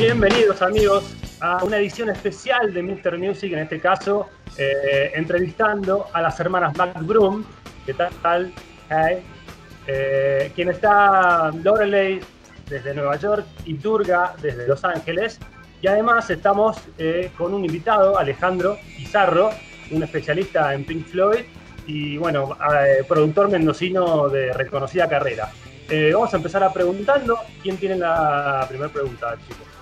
Bienvenidos amigos a una edición especial de Mr. Music, en este caso eh, entrevistando a las hermanas McBroom. ¿Qué tal? Eh, quien está Lorelei desde Nueva York y Turga desde Los Ángeles. Y además estamos eh, con un invitado, Alejandro Pizarro, un especialista en Pink Floyd y bueno, productor mendocino de reconocida carrera. Vamos a empezar a preguntando. ¿Quién tiene la primera pregunta, chicos?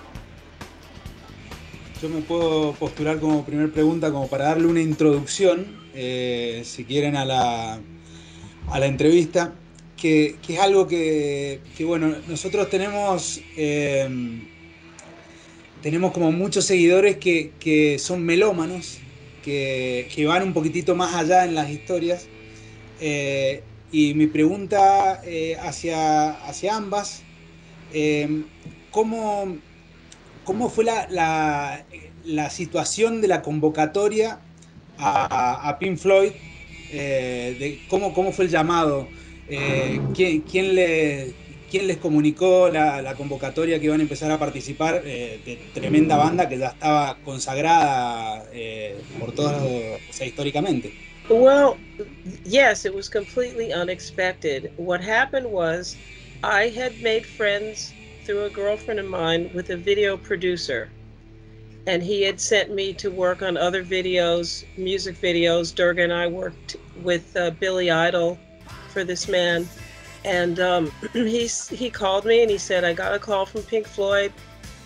Yo me puedo postular como primera pregunta, como para darle una introducción, eh, si quieren, a la, a la entrevista, que, que es algo que, que, bueno, nosotros tenemos, eh, tenemos como muchos seguidores que, que son melómanos, que, van un poquitito más allá en las historias. Eh, y mi pregunta eh, hacia, hacia ambas, ¿cómo ¿Cómo fue la, la, la, situación de la convocatoria a, a Pink Floyd? Eh, de cómo, ¿Cómo fue el llamado? Eh, ¿quién, quién, le, ¿Quién les comunicó la, la, convocatoria que iban a empezar a participar eh, de tremenda banda que ya estaba consagrada eh, por todos, o sea, históricamente? Well, yes, it was completely unexpected. What happened was I had made friends through a girlfriend of mine with a video producer. And he had sent me to work on other videos, music videos. Durga and I worked with uh, Billy Idol for this man. And um, he, he called me and he said, I got a call from Pink Floyd.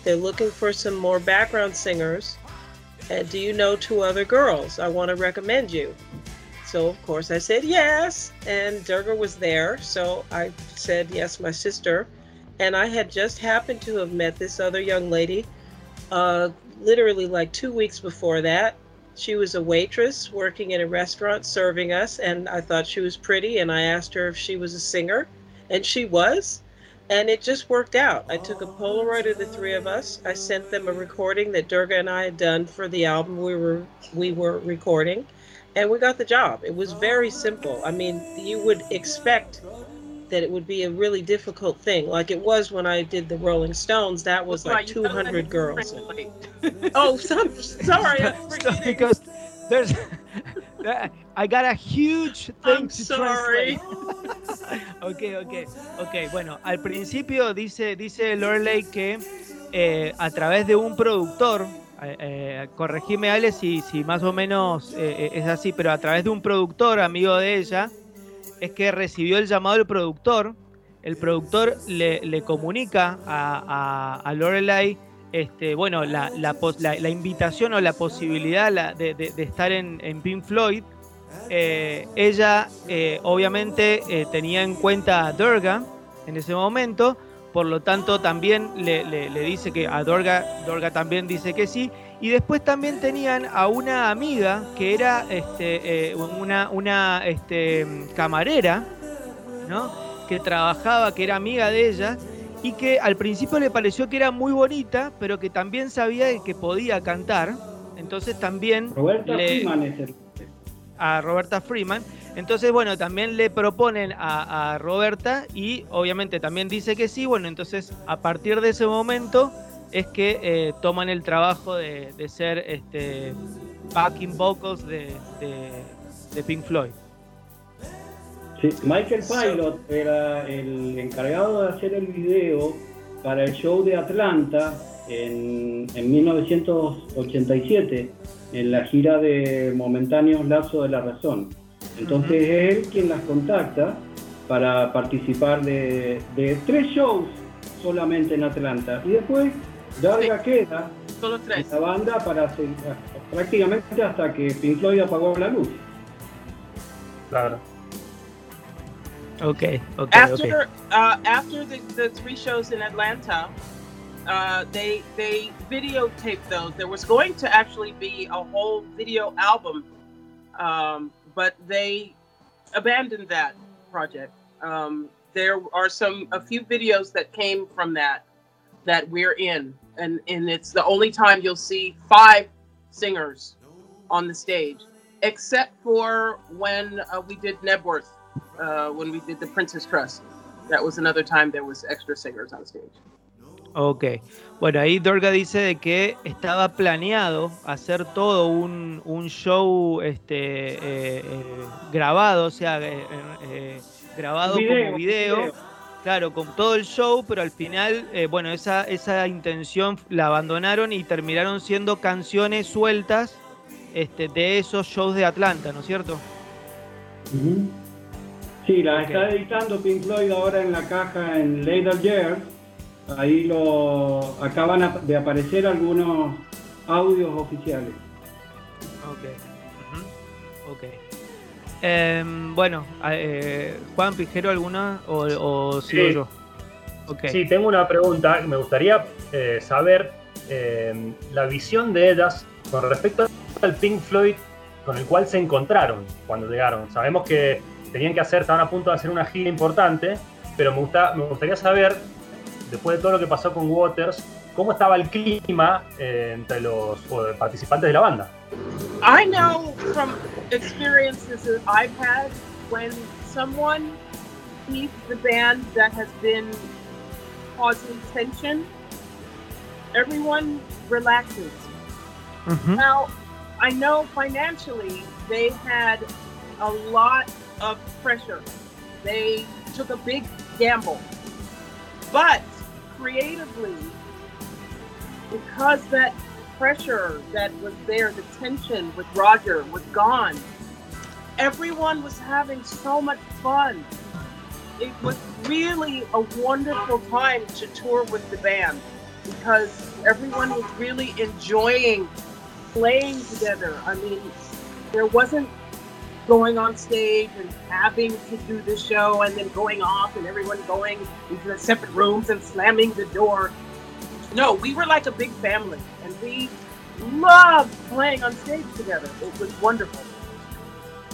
They're looking for some more background singers. And do you know two other girls? I want to recommend you. So, of course, I said yes. And Durga was there. So I said, yes, my sister and I had just happened to have met this other young lady uh, literally like two weeks before that. She was a waitress working in a restaurant serving us, and I thought she was pretty, and I asked her if she was a singer, and she was. And it just worked out. I took a Polaroid of the three of us. I sent them a recording that Durga and I had done for the album we were we were recording, and we got the job. It was very simple. I mean, you would expect that it would be a really difficult thing, like it was when I did the Rolling Stones. That was like 200 girls. oh, so, sorry, because there's. I got a huge thing I'm to sorry. translate. ok, ok, ok. Bueno, al principio dice, dice Lorelei que eh, a través de un productor, eh, eh, corregime Ale si, si más o menos eh, es así, pero a través de un productor amigo de ella, es que recibió el llamado del productor. El productor le, le comunica a, a, Lorelai este, bueno, la, la, la, invitación o la posibilidad de, de, de estar en, en, Pink Floyd. Eh, ella eh, obviamente eh, tenía en cuenta a Durga en ese momento, por lo tanto también le, le, le dice que a Durga, Durga también dice que sí, y después también tenían a una amiga que era este, eh, una, una este, camarera, ¿no? Que trabajaba, que era amiga de ella, y que al principio le pareció que era muy bonita, pero que también sabía que podía cantar. Entonces también. Roberta le, Freeman es el... A Roberta Freeman. Entonces, bueno, también le proponen a, a Roberta y obviamente también dice que sí. Bueno, entonces a partir de ese momento es que eh, toman el trabajo de, de ser este, backing vocals de, de, de, Pink Floyd. Sí, Michael Pilot era el encargado de hacer el video para el show de Atlanta en, en 1987, en la gira de Momentáneos Lazo de la Razón. Entonces uh -huh. es él quien las contacta para participar de, de tres shows solamente en Atlanta. Y después Darga sí. queda Solo tres. la banda para prácticamente hasta que Pink Floyd apagó la luz. Claro. Okay, okay, after, okay. Uh, after the, the three shows in Atlanta, uh, they they videotaped those. There was going to actually be a whole video album, um, but they abandoned that project. Um, there are some a few videos that came from that that we're in and and it's the only time you'll see five singers on the stage except for when uh, we did nebworth uh, when we did the princess trust that was another time there was extra singers on stage Ok. Bueno, ahí Dorga dice de que estaba planeado hacer todo un, un show este, eh, eh, grabado, o sea, eh, eh, grabado Video, como video, video. Claro, con todo el show, pero al final, eh, bueno, esa, esa intención la abandonaron y terminaron siendo canciones sueltas este, de esos shows de Atlanta, ¿no es cierto? Sí, la está editando Pink Floyd ahora en la caja en Later Years. Ahí lo acaban de aparecer algunos audios oficiales. Ok. Ujú. Ok. Em, bueno, eh, Juan Pijero, ¿alguna? ¿O, o sigo Sí. yo? Sí, tengo una pregunta. Me gustaría eh, saber eh, la visión de ellas con respecto al Pink Floyd con el cual se encontraron cuando llegaron. Sabemos que tenían que hacer, estaban a punto de hacer una gira importante, pero me, gusta, me gustaría saber, después de todo lo que pasó con Waters, cómo estaba el clima eh, entre los participantes de la banda. I know from experiences that I've had when someone leaves the band that has been causing tension, everyone relaxes. Ujú. Now, I know financially they had a lot of pressure. They took a big gamble. But creatively, because that pressure that was there, the tension with Roger was gone, everyone was having so much fun. It was really a wonderful time to tour with the band because everyone was really enjoying playing together. I mean, there wasn't going on stage and having to do the show and then going off and everyone going into their separate rooms and slamming the door. No, we were like a big family and we loved playing on stage together. It was wonderful.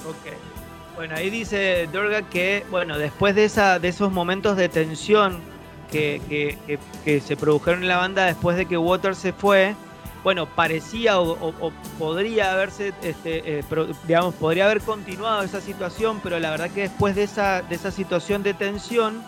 Ok. Bueno, ahí dice Dorga que, bueno, después de, esa, de esos momentos de tensión que, que- que- se produjeron en la banda después de que Waters se fue, bueno, parecía o, podría haberse, este, eh, digamos, podría haber continuado esa situación, pero la verdad que después de esa, de esa situación de tensión,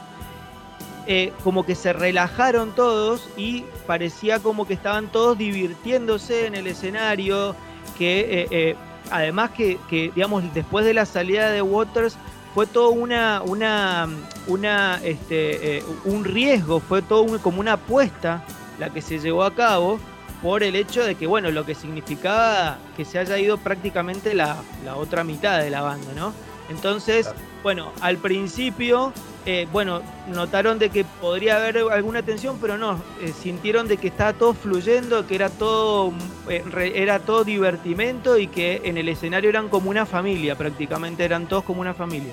eh, como que se relajaron todos y parecía como que estaban todos divirtiéndose en el escenario, que eh, eh, además que, que, digamos, después de la salida de Waters fue todo una, una, una este, un riesgo, fue todo como una apuesta la que se llevó a cabo por el hecho de que, bueno, lo que significaba que se haya ido prácticamente la, la otra mitad de la banda, ¿no? Entonces. Bueno, al principio, eh, bueno, notaron de que podría haber alguna tensión, pero no, eh, sintieron de que estaba todo fluyendo, que era todo, eh, re- era todo divertimento y que en el escenario eran como una familia, prácticamente eran todos como una familia.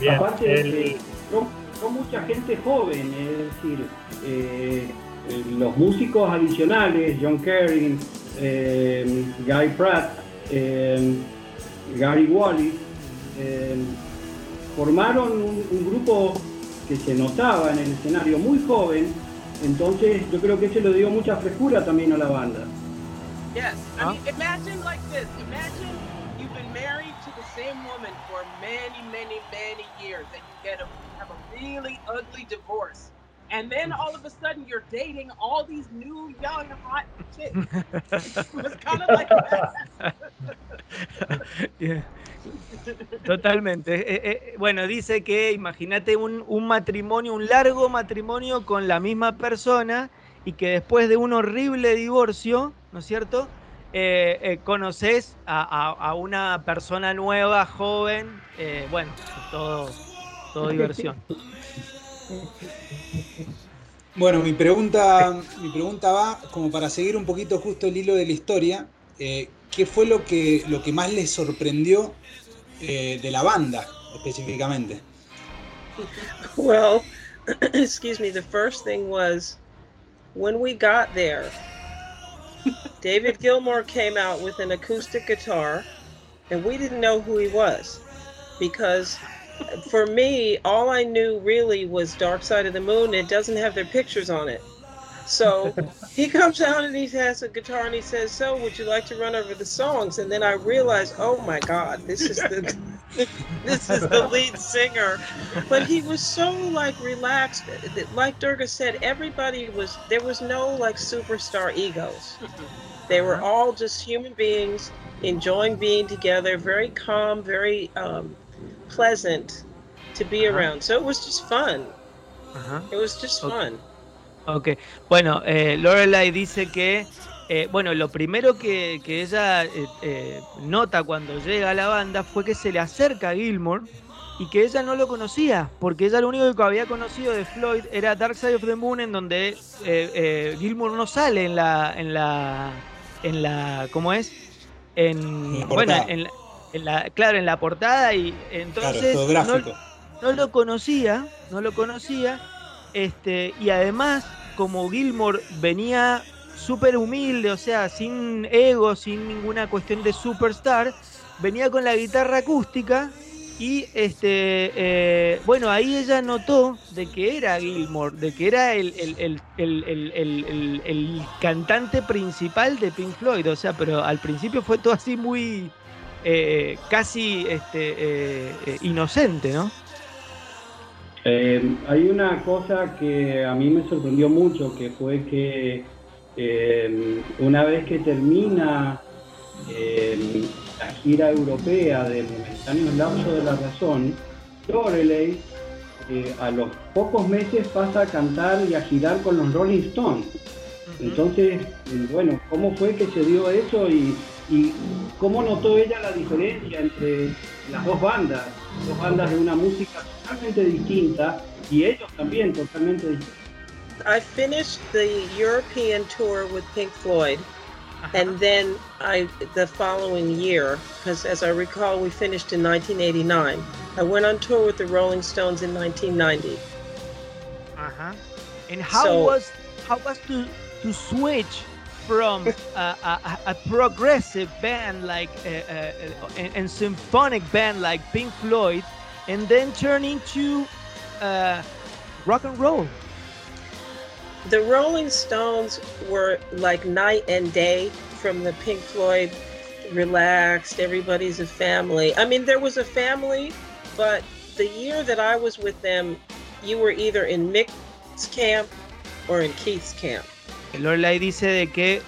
Bien, Aparte, el- eh, mucha gente joven, es decir, eh, eh, los músicos adicionales, John Kerry, eh, Guy Pratt, eh, Gary Wallis, eh, formaron un, un grupo que se notaba en el escenario muy joven, entonces yo creo que eso le dio mucha frescura también a la banda. Yes. I Huh? mean, imagine like this. Imagine you've been married to the same woman for many, many, many years, and you get a have a really ugly divorce, and then all of a sudden you're dating all these new, young, hot chicks. it was kind of like that. Totalmente. Eh, eh, bueno, dice que imagínate un, un matrimonio, un largo matrimonio con la misma persona y que después de un horrible divorcio, ¿no es cierto? Eh, eh, conoces a, a- a una persona nueva, joven, eh, bueno, todo, todo diversión. Bueno, mi pregunta, mi pregunta va como para seguir un poquito justo el hilo de la historia. Eh, ¿Qué fue lo que, lo que más les sorprendió eh, de la banda específicamente? Well, excuse me, the first thing was when we got there, David Gilmour came out with an acoustic guitar, and we didn't know who he was because for me, all I knew really was Dark Side of the Moon. It doesn't have their pictures on it. So he comes out and he has a guitar and he says, So, would you like to run over the songs? And then I realized, oh my God, this is the this is the lead singer. But he was so like relaxed. Like Durga said, everybody was there was no like superstar egos. They were Uh-huh. all just human beings enjoying being together, very calm, very um, pleasant to be Uh-huh. around. So it was just fun. Ajá. It was just fun. Ok, bueno, eh, Lorelai dice que, eh, bueno, lo primero que, que ella eh, eh, nota cuando llega a la banda fue que se le acerca a Gilmore y que ella no lo conocía, porque ella lo único que había conocido de Floyd era Dark Side of the Moon, en donde eh, eh, Gilmore no sale en la, en la, en la, ¿cómo es? En, la bueno, en la, en la- claro, en la portada y Claro, entonces todo no- no lo conocía, no lo conocía, este, y además, como Gilmore venía súper humilde, o sea, sin ego, sin ninguna cuestión de superstar, venía con la guitarra acústica y este eh, bueno, ahí ella notó de que era Gilmore, de que era el, cantante principal de Pink Floyd, o sea, pero al principio fue todo así muy eh, casi este, eh, inocente, ¿no? Eh, hay una cosa que a mí me sorprendió mucho, que fue que eh, una vez que termina eh, la gira europea de Momentáneos Lapsos de la Razón, Loreley a los pocos meses pasa a cantar y a girar con los Rolling Stones. Entonces, bueno, ¿cómo fue que se dio eso y, y cómo notó ella la diferencia entre las dos bandas? Dos bandas de una música totalmente distinta y ellos también totalmente distintos. I finished the European tour with Pink Floyd, and then I the following year, because as I recall, we finished in 1989. I went on tour with the Rolling Stones in 1990. Uh-huh. And how So- was how was to to switch from a, a, progressive band like uh, uh, and, and symphonic band like Pink Floyd, and then turn into uh, rock and roll? The Rolling Stones were like night and day from the Pink Floyd relaxed, everybody's a family. I mean, there was a family, but the year that I was with them, you were either in Mick's camp or in Keith's camp. Lorelai dice de que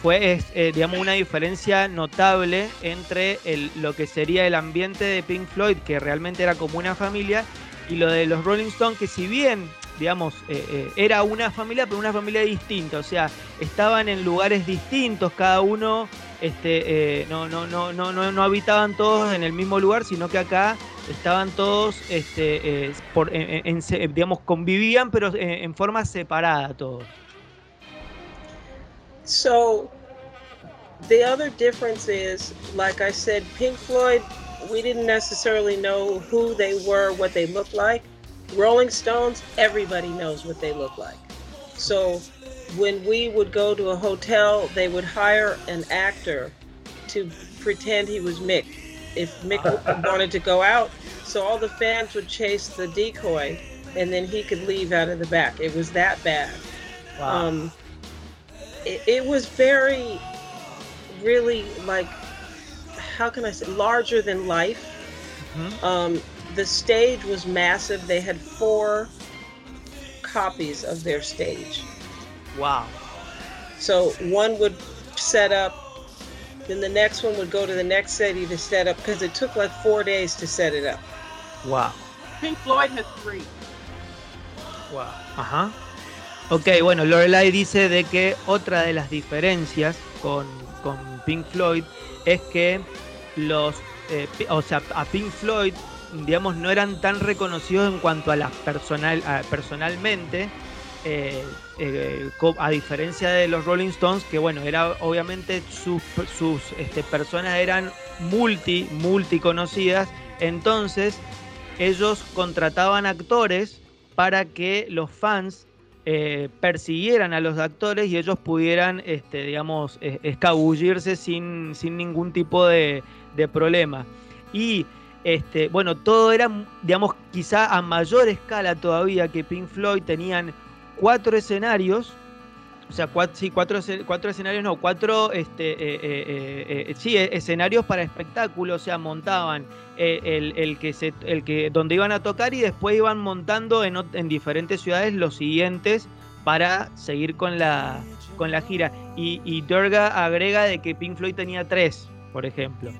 fue, eh, digamos, una diferencia notable entre lo que sería el ambiente de Pink Floyd, que realmente era como una familia, y lo de los Rolling Stones, que si bien, digamos, eh, eh, era una familia, pero una familia distinta, o sea, estaban en lugares distintos, cada uno, este, no, no, no, no, no, no habitaban todos en el mismo lugar, sino que acá estaban todos, este, digamos, convivían, pero en forma separada todos. So the other difference is, like I said, Pink Floyd, we didn't necessarily know who they were, what they looked like. Rolling Stones, everybody knows what they look like. So when we would go to a hotel, they would hire an actor to pretend he was Mick. If Mick wanted to go out, so all the fans would chase the decoy and then he could leave out of the back. It was that bad. Um, it, it was very, really like, how can I say, larger than life. Mhm. Um, the stage was massive. They had four copies of their stage. Wow. So one would set up, then the next one would go to the next city to set up because it took like four days to set it up. Wow. Pink Floyd has three. Wow. Ajá. Ok, bueno, Lorelai dice de que otra de las diferencias con, con Pink Floyd es que los, eh, o sea, a Pink Floyd, digamos, no eran tan reconocidos en cuanto a las personal, personalmente, eh, eh, a diferencia de los Rolling Stones, que bueno, era obviamente sus, sus este, personas eran multi, multi conocidas, entonces ellos contrataban actores para que los fans eh, persiguieran a los actores y ellos pudieran, este, digamos, eh, escabullirse sin, sin ningún tipo de, de problema. Y este, bueno, todo era, digamos, quizá a mayor escala todavía que Pink Floyd tenían cuatro escenarios o sea, cuatro, sí, cuatro, cuatro escenarios, no, cuatro, este, eh, eh, eh, sí, escenarios para espectáculo, o sea, montaban el, el, que se, el que, donde iban a tocar y después iban montando en, en diferentes ciudades los siguientes para seguir con la, con la gira. Y, y Durga agrega de que Pink Floyd tenía tres, por ejemplo.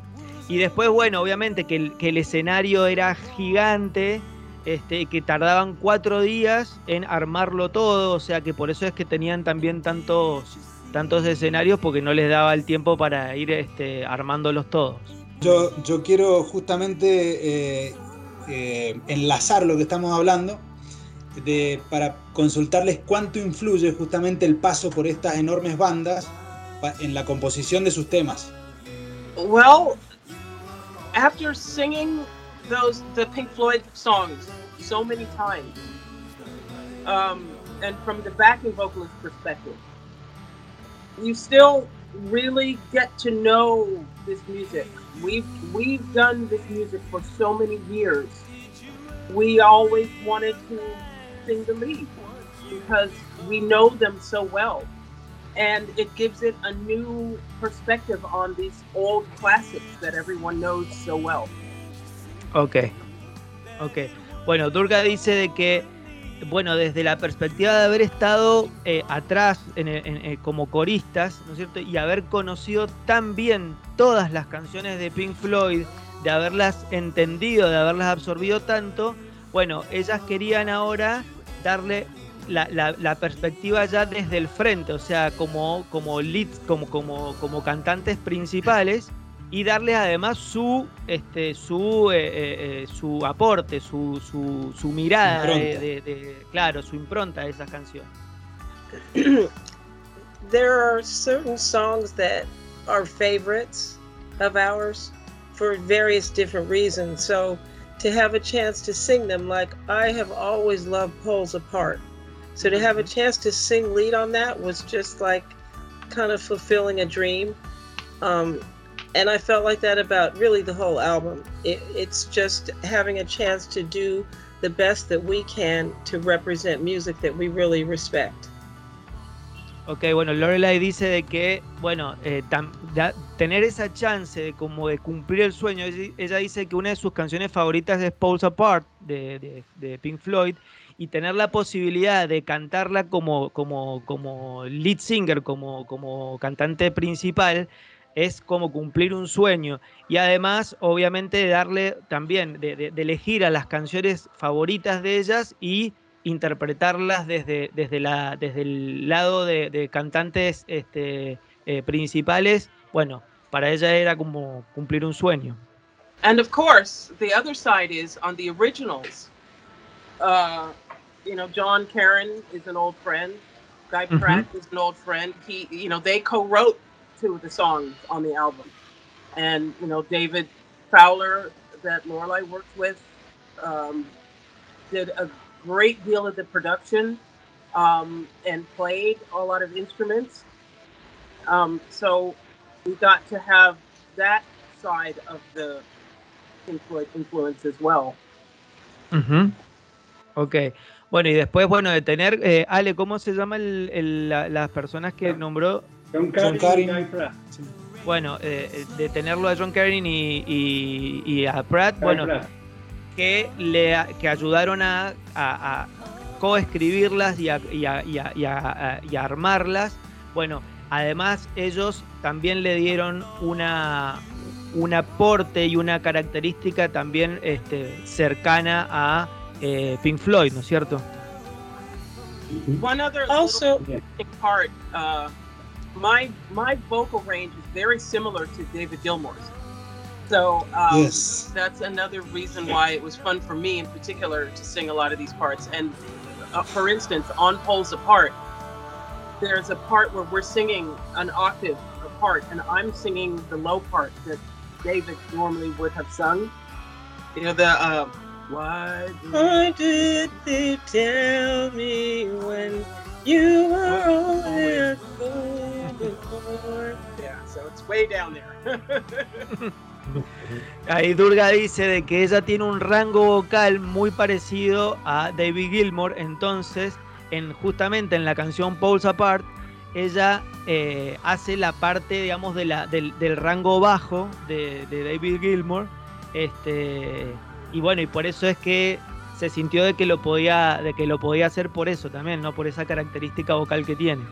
Y después, bueno, obviamente que el, que el escenario era gigante, este, que tardaban cuatro días en armarlo todo, o sea que por eso es que tenían también tantos, tantos escenarios porque no les daba el tiempo para ir este, armándolos todos. Yo, yo quiero justamente eh, eh, enlazar lo que estamos hablando de, para consultarles cuánto influye justamente el paso por estas enormes bandas en la composición de sus temas. Well, after singing those the Pink Floyd songs so many times, um, and from the backing vocalist perspective, you still really get to know this music. We've we've done this music for so many years. We always wanted to sing the lead because we know them so well. And it gives it a new perspective on these old classics that everyone knows so well. Ok, ok. Bueno, Durga dice de que, bueno, desde la perspectiva de haber estado eh, atrás en, en, en, como coristas, ¿no es cierto? Y haber conocido tan bien todas las canciones de Pink Floyd, de haberlas entendido, de haberlas absorbido tanto, bueno, ellas querían ahora darle la, la, la, perspectiva ya desde el frente, o sea, como, como como, como, como cantantes principales y darle además su este su eh, eh, su aporte su, su, su mirada de, de, de, claro su impronta a esa canción there are certain songs that are favorites of ours for various different reasons. So to have a chance to sing them like i have always loved poles apart. So to have a chance to sing lead on that was just like kind of fulfilling a dream. Um, and I felt like that about really the whole album. It, it's just having a chance to do the best that we can to represent music that we really respect. Ok, bueno, Lorelai dice de que, bueno, eh, tam, da, tener esa chance de como de cumplir el sueño. Ella, dice que una de sus canciones favoritas es Pulse Apart de, de, de, Pink Floyd y tener la posibilidad de cantarla como, como, como lead singer, como, como cantante principal, es como cumplir un sueño y además obviamente darle también de, de, de, elegir a las canciones favoritas de ellas y interpretarlas desde, desde, la, desde el lado de, de cantantes este, eh, principales, bueno, para ella era como cumplir un sueño. And of course, the other side is on the originals. Uh, you know, John Karen is an old friend. Guy Pratt mm -hmm. is an old friend. He, you know, they co-wrote two of the songs on the album. And, you know, David Fowler, that Lorelai worked with, um, did a great deal of the production um, and played a lot of instruments. Um, so we got to have that side of the influence as well. Uh -huh. Ok. Bueno, y después, bueno, de tener, eh, Ale, ¿cómo se llama el, el, la, las personas que nombró? John Carin, John Carin. Y Pratt. Sí. Bueno, eh, de tenerlo a John Carin y, y, y a Pratt, Carin bueno, Pratt. Que, le, que ayudaron a, a, a coescribirlas y a, y, a, y, a, y a armarlas. Bueno, además ellos también le dieron una, un aporte y una característica también este, cercana a eh, Pink Floyd, ¿no es cierto? One other also part, uh, my my vocal range is very similar to David Gilmour's. So um, yes. that's another reason why it was fun for me in particular to sing a lot of these parts. And uh, for instance, on Poles Apart, there's a part where we're singing an octave apart, and I'm singing the low part that David normally would have sung. You know the. Uh, why did, Why did they tell me when you were only a Ahí Durga dice de que ella tiene un rango vocal muy parecido a David Gilmour, entonces en justamente en la canción Pulse Apart ella eh, hace la parte, digamos, del, rango bajo de, de David Gilmour. Este, y bueno, y por eso es que se sintió de que lo podía, de que lo podía hacer por eso también, ¿no? Por esa característica vocal que tiene.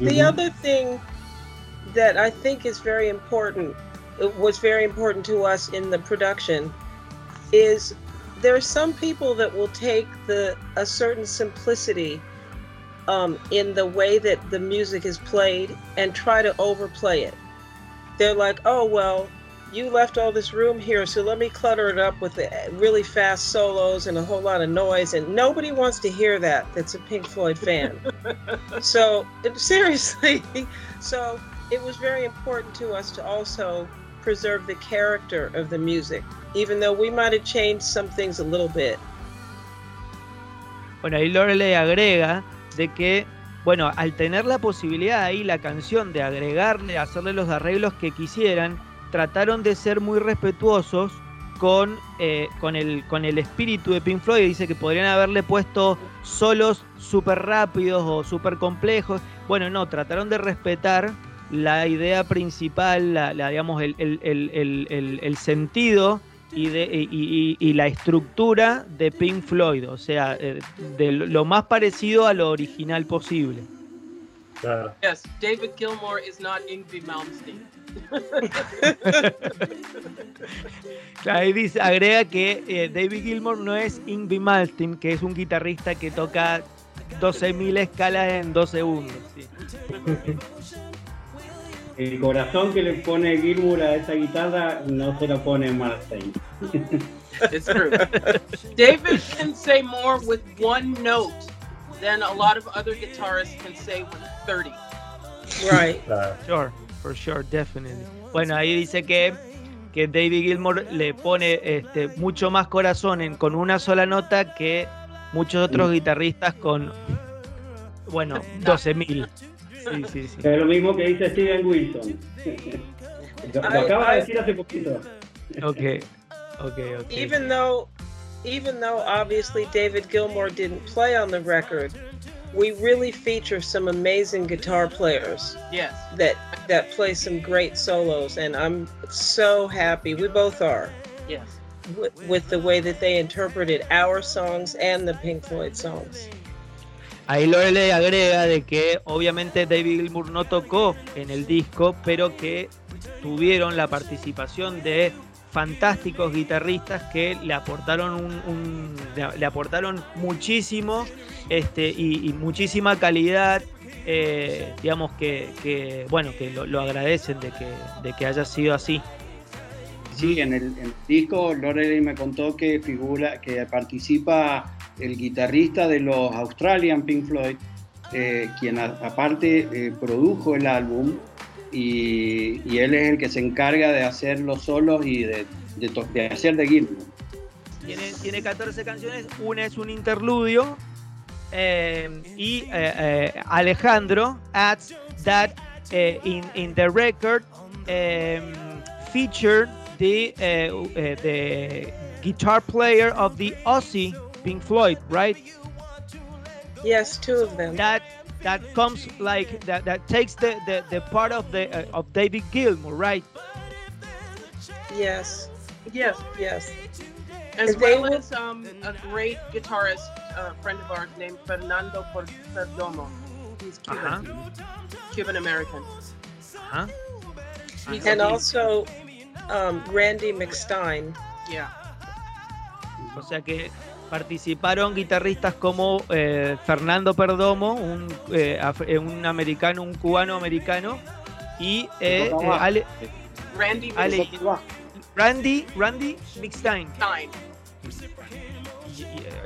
The other thing that I think is very important, it was very important to us in the production, is there are some people that will take the a certain simplicity um, in the way that the music is played and try to overplay it. They're like, oh well, you left all this room here, so let me clutter it up with the really fast solos and a whole lot of noise. And nobody wants to hear that that's a Pink Floyd fan. so, it- seriously, so it was very important to us to also preserve the character of the music, even though we might have changed some things a little bit. Bueno, ahí Loreley agrega de que, bueno, al tener la posibilidad ahí la canción de agregarle, hacerle los arreglos que quisieran, trataron de ser muy respetuosos con, eh, con, el, con el espíritu de Pink Floyd. Dice que podrían haberle puesto solos súper rápidos o súper complejos. Bueno, no, trataron de respetar la idea principal, la, la, digamos, el, el- el- el- el- el sentido y, de, y, y- y la estructura de Pink Floyd, o sea, eh, de lo más parecido a lo original posible. Claro. Yes, David Gilmour is not Yngwie Malmsteen. Ahí dice, agrega que eh, David Gilmour no es Yngwie Malmsteen, que es un guitarrista que toca 12.000 escalas en dos segundos. sí. El corazón que le pone Gilmour a esa guitarra no se lo pone Marstein. It's true. David can say more with one note than a lot of other guitarists can say with 30. Right. Sure, for sure, definitely. Bueno, ahí dice que, que David Gilmour le pone este, mucho más corazón en, con una sola nota que muchos otros guitarristas con, bueno, 12.000. Sí, sí, sí. Es lo mismo que dice Steven Wilson. Lo, lo acaba de decir hace poquito. Ok, ok, ok. even though even though obviously David Gilmour didn't play on the record, we really feature some amazing guitar players Yes. that that play some great solos and I'm so happy we both are Yes. with, with the way that they interpreted our songs and the Pink Floyd songs. Ahí Loreley agrega de que obviamente David Gilmour no tocó en el disco, pero que tuvieron la participación de fantásticos guitarristas que le aportaron un, un- le, aportaron muchísimo este, y, muchísima calidad. eh, digamos que, que, bueno que lo, agradecen de que, de que haya sido así. Sí, en el, disco Loreley me contó que figura, que participa el guitarrista de los Australian Pink Floyd, eh, quien aparte eh, produjo el álbum y, y él es el que se encarga de hacer los solos y de, de, de hacer de Gilmour. Tiene, tiene 14 canciones, una es un interludio. eh, y eh, eh, Alejandro adds that eh, in, in the record um, featured the, the guitar player of the Aussie Pink Floyd, right? Yes, two of them. That that comes like that that takes the, the, the part of the uh, of David Gilmour, right? Yes. Yes. Yes. As they well will- as um, a great guitarist, uh, friend of ours named Fernando Por- Perdomo. He's Cuban, Ajá, Cuban American. ajá. He's And also um, Randy McStein. yeah. O sea que participaron guitarristas como eh, Fernando Perdomo, un, eh, eh, un americano, un cubano americano, y eh, eh. Ale- Randy Ale-. Randy, Randy Mixstein.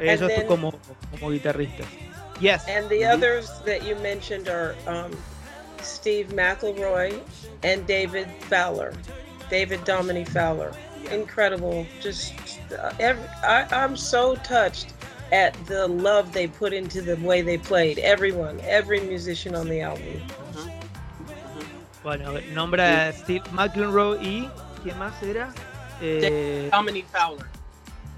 Then- como, como guitarristas. Yes. And the others that you mentioned are um, Steve McElroy and David Fowler. David Dominic Fowler. Incredible. Just, uh, every, I, I'm so touched at the love they put into the way they played. Everyone, every musician on the album. Bueno, nombra a Steve McElroy y ¿quién más era? Eh, Dominic Fowler.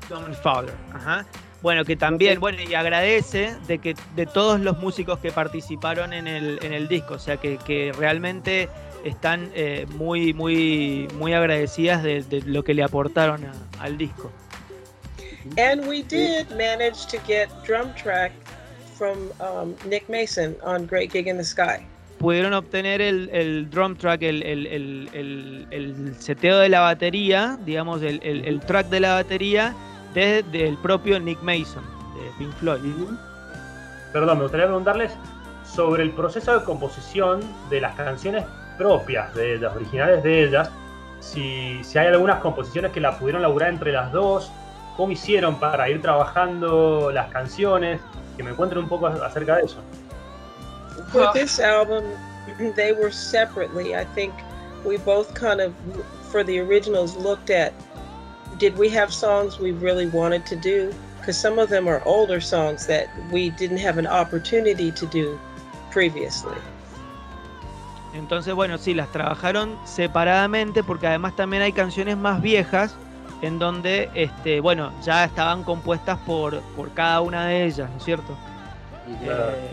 Dominic Fowler. Ajá. Bueno, que también, bueno, y agradece de que de todos los músicos que participaron en el, en el disco, o sea que, que realmente están eh, muy, muy, muy agradecidas de, de lo que le aportaron a- al disco. And we did manage to get drum track from um, Nick Mason on Great Gig in the Sky. Pudieron obtener el, el drum track, el, el, el, el- el seteo de la batería, digamos, el, el- el track de la batería, desde el propio Nick Mason, de Pink Floyd. Perdón, me gustaría preguntarles sobre el proceso de composición de las canciones propias de las originales de ellas. Si, si hay algunas composiciones que la pudieron laburar entre las dos, cómo hicieron para ir trabajando las canciones, que me cuenten un poco acerca de eso. For this album, they were separately. I think we both kind of, for the originals, looked at did we have songs we really wanted to do? Because some of them are older songs that we didn't have an opportunity to do previously. Entonces, bueno, sí, las trabajaron separadamente porque además también hay canciones más viejas en donde, este, bueno, ya estaban compuestas por, por cada una de ellas, ¿no es cierto? Claro. Eh,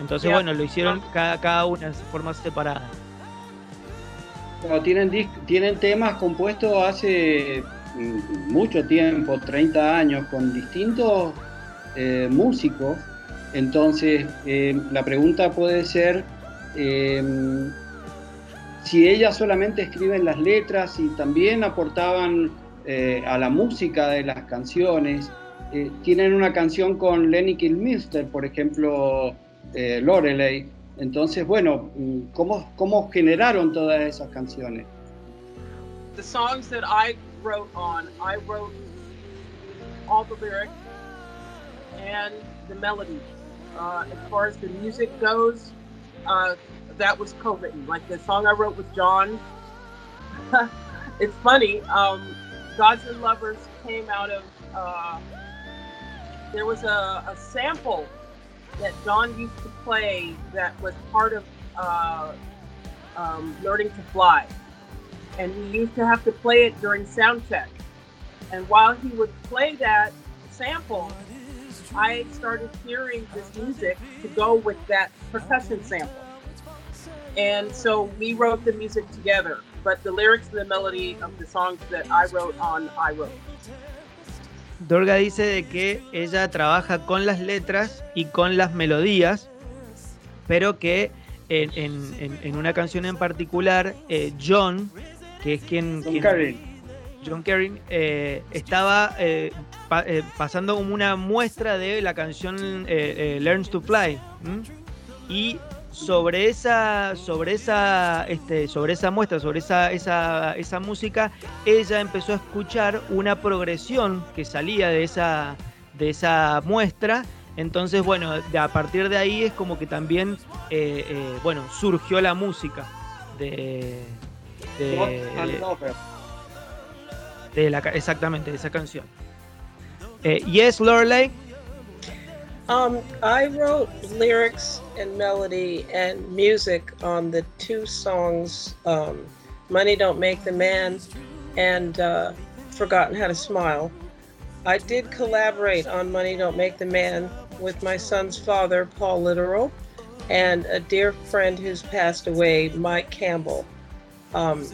entonces, Ya. bueno, lo hicieron cada, cada una de forma separada. Bueno, tienen, tienen temas compuestos hace mm, mucho tiempo, 30 años, con distintos eh, músicos. Entonces, eh, la pregunta puede ser eh, si ellas solamente escriben las letras y también aportaban eh, a la música de las canciones. Eh, tienen una canción con Lenny Kilmister, por ejemplo, eh, Lorelei. Entonces, bueno, ¿cómo, ¿cómo generaron todas esas canciones? The songs that I wrote on, I wrote all the lyrics and the melodies. Uh, as far as the music goes, uh, that was co-written. Like the song I wrote with John. it's funny. Um, Gods and Lovers came out of. Uh, there was a, a sample that John used to play that was part of uh, um, Learning to Fly, and we used to have to play it during sound check. And while he would play that sample, I started hearing this music to go with that percussion sample. And so we wrote the music together, but the lyrics and the melody of the songs that I wrote on I wrote. Dorga dice de que ella trabaja con las letras y con las melodías, pero que en, en- en- en una canción en particular, eh, John, que es quien... John quien- Carey. John Kerry eh, estaba eh, eh, pasando como una muestra de la canción Learns to Fly. Y sobre esa, sobre esa, este, sobre esa muestra, sobre esa, esa, esa música, ella empezó a escuchar una progresión que salía de esa, de esa muestra. Entonces, bueno, a partir de ahí es como que también, bueno, surgió la música de, de-. De la, exactamente, de esa canción. Eh, yes, Lorelei. Um, I wrote lyrics and melody and music on the two songs, um, "Money Don't Make the Man" and uh, "Forgotten How to Smile." I did collaborate on "Money Don't Make the Man" with my son's father, Paul Literal, and a dear friend who's passed away, Mike Campbell. Um,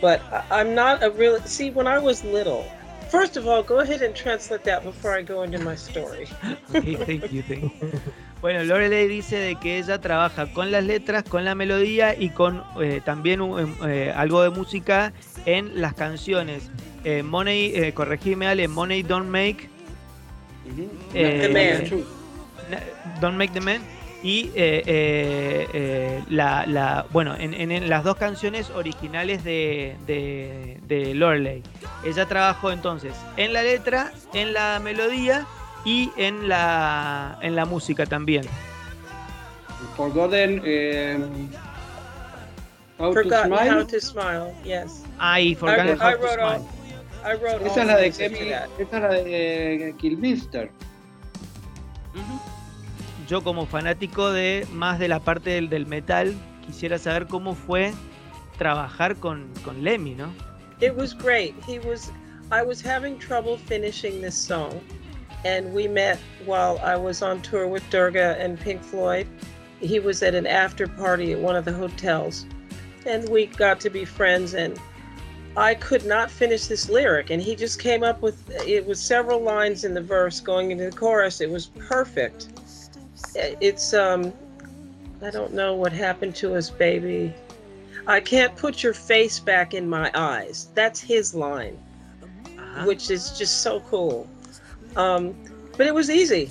but I- I'm not a real. See, when I was little, first of all, go ahead and translate that before I go into my story. Okay, thank you, thank you. Bueno, Lorelei dice de que ella trabaja con las letras, con la melodía y con eh, también un- eh, algo de música en las canciones. Eh, Money, eh, corregime Ale, Money Don't Make. Eh, The Man. Don't Make the Man y eh, eh, eh, la, la- bueno en, en- en las dos canciones originales de, de, de Lorelei. Ella trabajó entonces en la letra, en la melodía y en la en la música también. Forgotten eh, How to Forgotten Smile. how to smile. Yes, Ay, Forgotten I, How I to Smile. all. I wrote all Esa es the la de to that. esa es la de Kilmister. Yo como fanático de más de la parte del, del metal quisiera saber cómo fue trabajar con, con Lemmy, ¿no? It was great. He was. I was having trouble finishing this song, and we met while I was on tour with Durga and Pink Floyd. He was at an after party at one of the hotels, and we got to be friends. And I could not finish this lyric, and he just came up with it was several lines in the verse going into the chorus. It was perfect. It's um, I don't know what happened to us, baby. I can't put your face back in my eyes. That's his line, Ajá. which is just so cool. Um, but it was easy.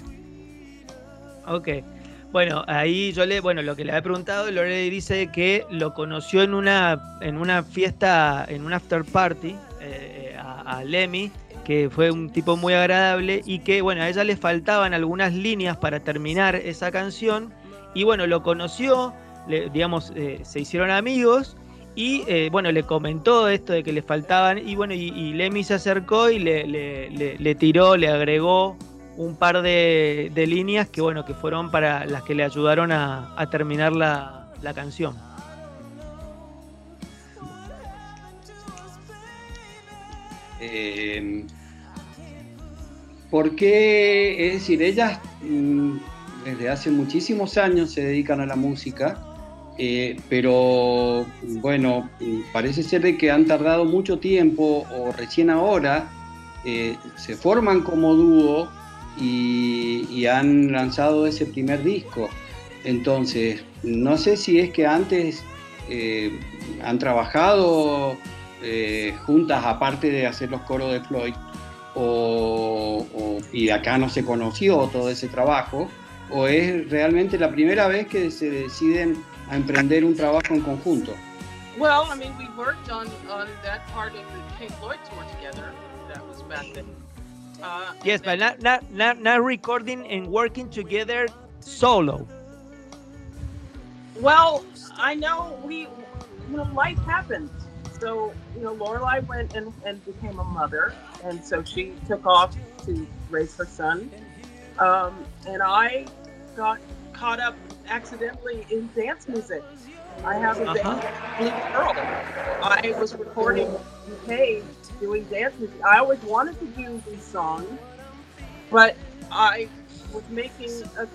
Ok. Bueno, ahí yo le, bueno, lo que le había preguntado, Lorelei dice que lo conoció en una, en una fiesta, en un after party, eh, a, a Lemmy, que fue un tipo muy agradable y que, bueno, a ella le faltaban algunas líneas para terminar esa canción y, bueno, lo conoció, le- digamos, eh, se hicieron amigos y, eh, bueno, le comentó esto de que le faltaban y, bueno, y, y Lemmy se acercó y le, le- le- tiró, le agregó un par de, líneas que bueno que fueron para las que le ayudaron a, a terminar la, la canción. Eh, porque, es decir, ellas mm, desde hace muchísimos años se dedican a la música, eh, pero bueno, parece ser de que han tardado mucho tiempo o recién ahora eh, se forman como dúo y, han lanzado ese primer disco. Entonces, no sé si es que antes eh, han trabajado juntas aparte de hacer los coros de Floyd o, o- y acá no se conoció todo ese trabajo o es realmente la primera vez que se deciden a emprender un trabajo en conjunto. Well, I mean, we worked on on that part of the Pink Floyd tour together. That was back then. Uh, Yes, but not, not, not, not recording and working together solo. Well, I know we, you know, life happens. So, you know, Lorelai went and, and became a mother, and so she took off to raise her son. Um, and I got caught up accidentally in dance music. I have a band, Blue Pearl. I was recording UK doing dance music. I always wanted to do these songs, but I was making a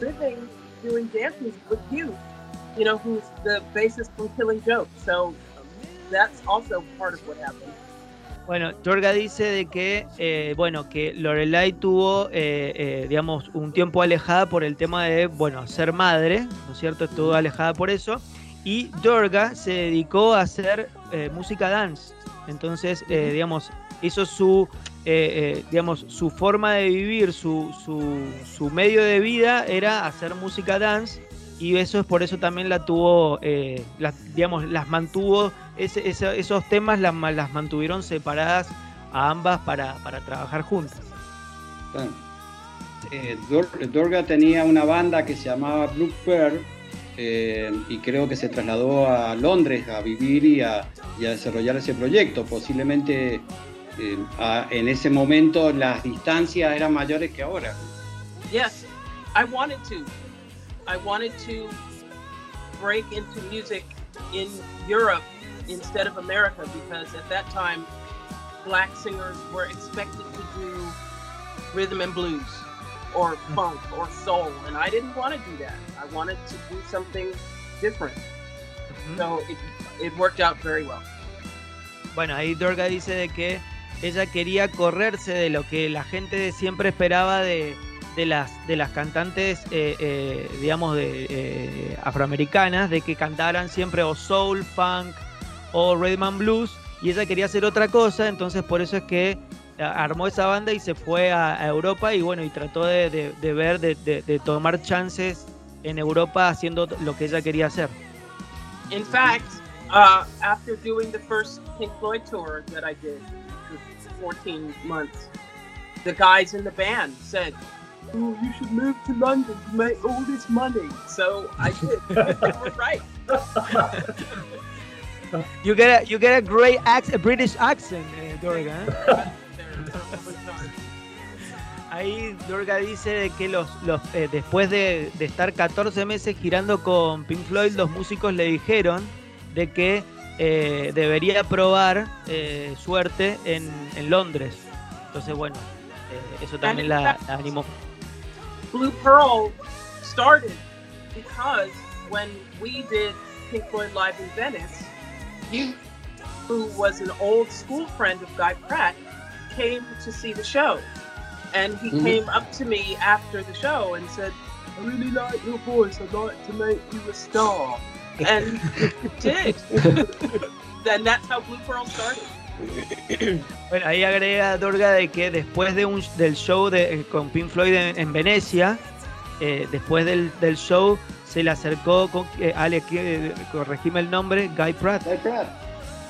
living doing dance music with you you know, who's the bassist from Killing Joke. So that's also part of what happened. Bueno, Jorga dice de que, eh, bueno, que Lorelai tuvo, eh, eh, digamos, un tiempo alejada por el tema de, bueno, ser madre, ¿no es cierto? Estuvo alejada por eso. Y Jorga se dedicó a hacer eh, música dance. Entonces, eh, digamos, hizo su, digamos, su forma de vivir, su, su, su medio de vida era hacer música dance. Y eso es por eso también la tuvo, eh, las, digamos, las mantuvo ese- esa- esos temas las, las mantuvieron separadas a ambas para, para trabajar juntas. Eh, Dor- Dorga tenía una banda que se llamaba Blue Pearl eh, y creo que se trasladó a Londres a vivir y a, y a desarrollar ese proyecto. Posiblemente eh, a- en ese momento las distancias eran mayores que ahora. Yes, I wanted to. I wanted to break into music in Europe instead of America because at that time, black singers were expected to do rhythm and blues or funk or soul, and I didn't want to do that. I wanted to do something different. So it, it worked out very well. Bueno, ahí Dorga dice de que ella quería correrse de lo que la gente siempre esperaba de, de las, de las cantantes, eh, eh, digamos, de, eh, afroamericanas, de que cantaran siempre o soul, funk o and blues, y ella quería hacer otra cosa, entonces por eso es que a- armó esa banda y se fue a, Europa y bueno, y trató de, de- ver, de, de- tomar chances en Europa haciendo lo que ella quería hacer. In fact, uh, after doing the first Pink Floyd tour that I did for 14 months, the guys in the band said, "Ooh, you should move to London to make all this money. So I did. they were right. You get a, you get a great accent, a British accent, eh, Dorga. ¿eh? Ahí Durga dice que los, los, eh, después de, de estar 14 meses girando con Pink Floyd, los músicos le dijeron de que eh, debería probar eh, suerte en, en Londres. Entonces, bueno, eh, eso también la, la animó. Blue Pearl started because when we did Pink Floyd Live in Venice, you, who was an old school friend of Guy Pratt, came to see the show. And he Mhm. came up to me after the show and said, I really like your voice. I'd like to make you a star. And he did. and that's how Blue Pearl started. Bueno, ahí agrega Dorga de que después de un, del show de, con Pink Floyd en, en Venecia, eh, después del, del show se le acercó, con, eh, Ale, que, corregime el nombre, Guy Pratt. Guy Pratt.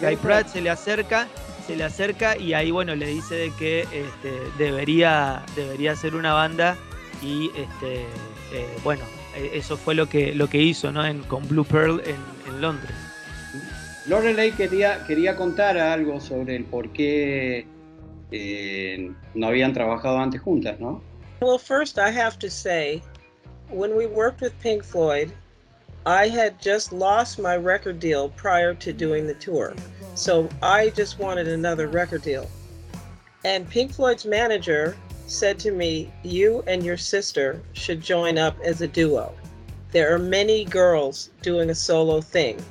Guy Pratt se le acerca, se le acerca y ahí bueno le dice de que este, debería, debería hacer una banda y este, eh, bueno, eh, eso fue lo que, lo que hizo ¿no? en, con Blue Pearl en, en Londres. Lorelei quería, quería contar algo sobre el por qué eh, no habían trabajado antes juntas, ¿no? Well, first, I have to say, when we worked with Pink Floyd, I had just lost my record deal prior to doing the tour. So I just wanted another record deal. And Pink Floyd's manager said to me, You and your sister should join up as a duo. There are many girls doing a solo thing.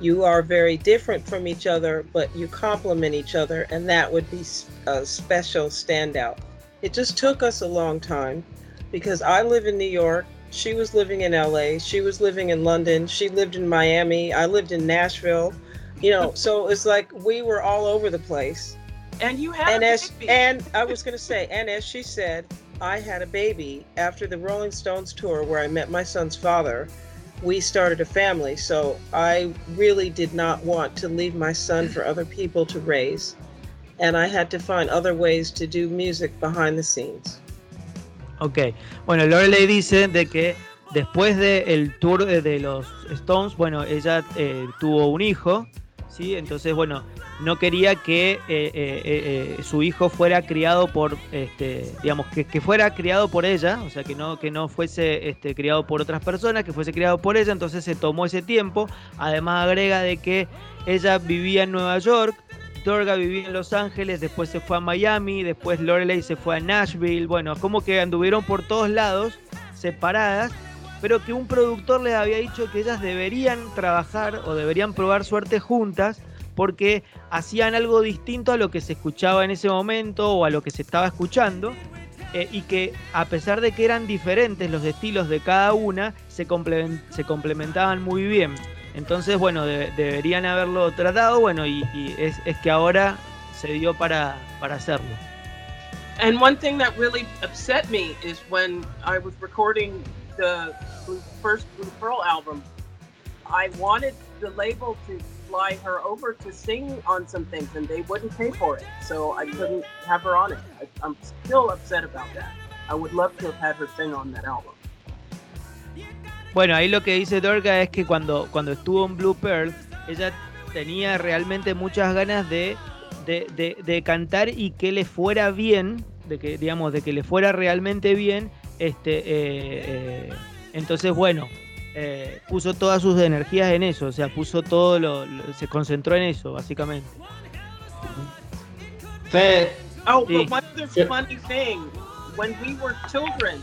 You are very different from each other, but you complement each other, and that would be a special standout. It just took us a long time because I live in New York. She was living in LA. She was living in London. She lived in Miami. I lived in Nashville. You know, so it's like we were all over the place. And you had And a as baby. and I was going to say, and as she said, I had a baby after the Rolling Stones tour where I met my son's father. We started a family, so I really did not want to leave my son for other people to raise. And I had to find other ways to do music behind the scenes. Ok, bueno, Lorelei dice de que después del tour de, de los Stones, bueno, ella eh, tuvo un hijo, ¿sí? Entonces, bueno, no quería que eh, eh, eh, eh, su hijo fuera criado por, este, digamos, que, que fuera criado por ella, o sea, que no, que no fuese este, criado por otras personas, que fuese criado por ella, entonces se tomó ese tiempo. Además agrega de que ella vivía en Nueva York, Vivía en Los Ángeles, después se fue a Miami, después Lorelei se fue a Nashville, bueno, como que anduvieron por todos lados, separadas, pero que un productor les había dicho que ellas deberían trabajar o deberían probar suerte juntas porque hacían algo distinto a lo que se escuchaba en ese momento o a lo que se estaba escuchando. eh, y que a pesar de que eran diferentes los estilos de cada una, se complementaban muy bien. Entonces, bueno, de- deberían haberlo tratado, bueno, y, y es, es que ahora se dio para, para hacerlo. And one thing that really upset me is when I was recording the first Blue Pearl album, I wanted the label to fly her over to sing on some things, and they wouldn't pay for it, so I couldn't have her on it. I, I'm still upset about that. I would love to have had her sing on that album. Bueno, ahí lo que dice Dorga es que cuando, cuando estuvo en Blue Pearl, ella tenía realmente muchas ganas de, de, de- de cantar y que le fuera bien, de que, digamos, de que le fuera realmente bien. Este, eh, eh, entonces, bueno, eh, puso todas sus energías en eso, o sea, puso todo lo, lo- se concentró en eso, básicamente. Oh, Sí. but one other Yeah. funny thing, when we were children,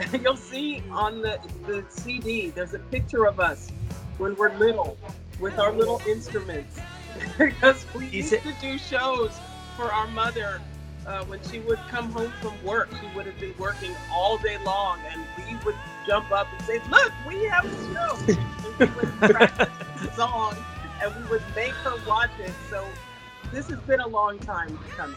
you'll see on the, the CD, there's a picture of us when we're little with our little instruments. because we Is used it- to do shows for our mother uh, when she would come home from work. She would have been working all day long, and we would jump up and say, Look, we have a show. and we would practice the song, and we would make her watch it. So this has been a long time coming.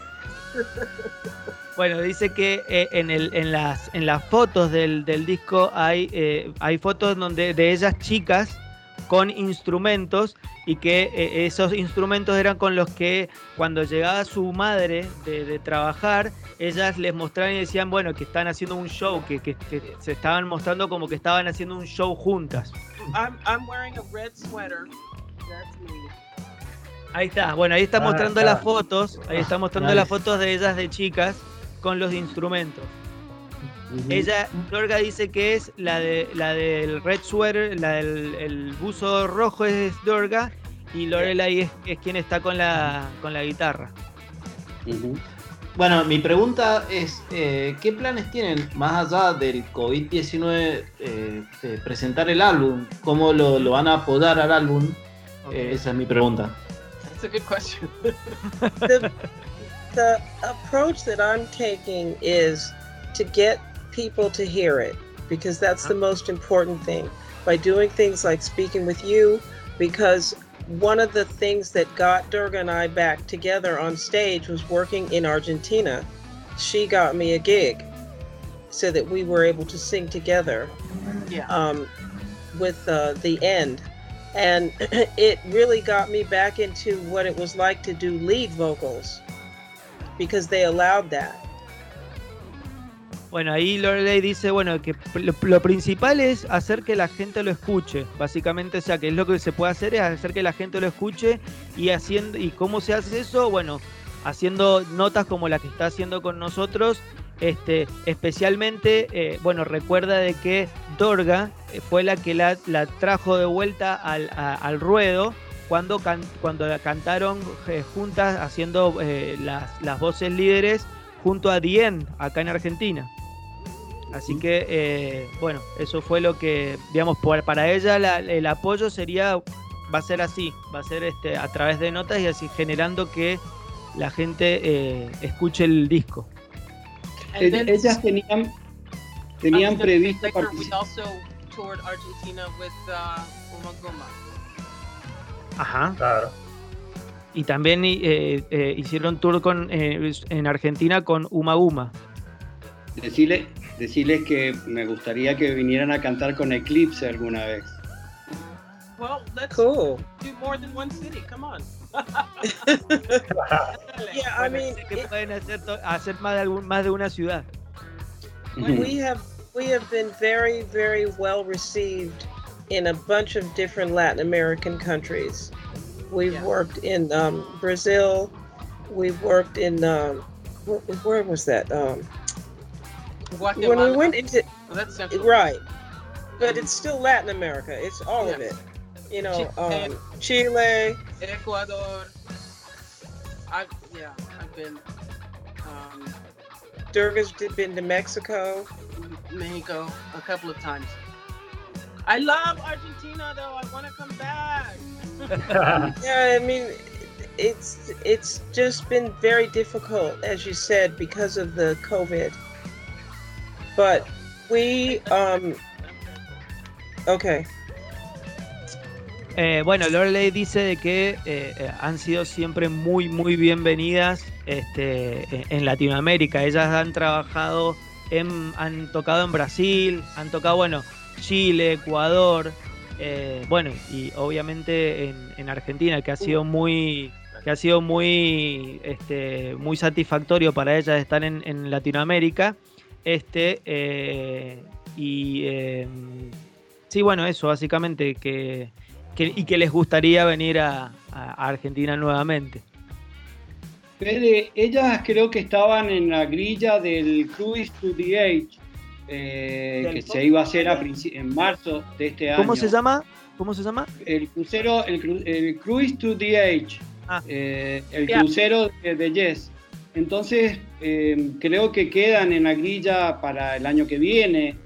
Bueno, dice que eh, en, el, en, las, en las fotos del, del disco hay, eh, hay fotos donde, de ellas chicas con instrumentos y que eh, esos instrumentos eran con los que cuando llegaba su madre de, de trabajar, ellas les mostraban y decían, bueno, que están haciendo un show, que, que- que se estaban mostrando como que estaban haciendo un show juntas. I'm I'm wearing a red sweater. That's me. Ahí está, bueno, ahí está Ah, mostrando las fotos, ahí está mostrando Nice. las fotos de ellas de chicas con los instrumentos. Ella, Lorga dice que es la de la del red sweater, la del el buzo rojo es Dorga y Lorelai es, es quien está con la con la guitarra. Bueno, mi pregunta es, eh, ¿qué planes tienen más allá del COVID-19 eh, de presentar el álbum? ¿Cómo lo, lo van a apoyar al álbum? Eh, esa es mi pregunta. That's a good question. the, approach that I'm taking is to get people to hear it because that's the most important thing. By doing things like speaking with you, because one of the things that got Durga and I back together on stage was working in Argentina. She got me a gig so that we were able to sing together Yeah. um, with uh, the end. And it really got me back into what it was like to do lead vocals because they allowed that. Bueno, ahí Lorelei dice, bueno, que lo, principal es hacer que la gente lo escuche, básicamente, o sea, que es lo que se puede hacer es hacer que la gente lo escuche y haciendo y cómo se hace eso, bueno, haciendo notas como la que está haciendo con nosotros, este, especialmente, eh, bueno, recuerda de que Dorga eh, fue la que la, la trajo de vuelta al, al ruedo cuando, can- cuando la cantaron eh, juntas haciendo eh, las, las voces líderes junto a Dien acá en Argentina. Así que, eh, bueno, eso fue lo que, digamos, por- para ella la- el apoyo sería, va a ser así, va a ser este, a través de notas y así generando que la gente eh, escuche el disco. Then Ellas tenían, tenían previsto participar. Ajá. Claro. Y también eh, eh, hicieron tour con, eh, en Argentina con Uma Uma. Decirle, decirles que me gustaría que vinieran a cantar con Eclipse alguna vez. Well, let's Cool. do more than one city. Come on. Yeah, I Bueno, mean, dice que pueden hacer, to- hacer más, de algún, más de una ciudad. we have we have been very very well received in a bunch of different Latin American countries. We've Yeah. worked in um, Brazil. We've worked in um, where, where was that? Um, when we went into that's central. right, but it's still Latin America. It's all of it. You know, Chile. um, Chile. Ecuador. I've yeah, I've been um, Durga's d- been to Mexico. Mexico a couple of times. I love Argentina though. I want to come back. Yeah, I mean, it's it's just been very difficult, as you said, because of the COVID. But we, um, okay, Eh, bueno, Lorelei dice de que eh, eh, han sido siempre muy, muy bienvenidas este, en- en Latinoamérica. Ellas han trabajado, en, han tocado en Brasil, han tocado, bueno, Chile, Ecuador, eh, bueno, y obviamente en, en Argentina, que ha sido muy, que ha sido muy, este, muy satisfactorio para ellas estar en, en Latinoamérica. Este, eh, y eh, sí, bueno, eso, básicamente, que que- y que les gustaría venir a, Argentina nuevamente. Ellas creo que estaban en la grilla del Cruise to the Age, eh, ¿Del que se iba a hacer a en marzo de este año. ¿Cómo se llama? ¿Cómo se llama? El crucero, el, cru- el Cruise to the Age, Ah. eh, el crucero de, de Yes. Entonces, eh, creo que quedan en la grilla para el año que viene.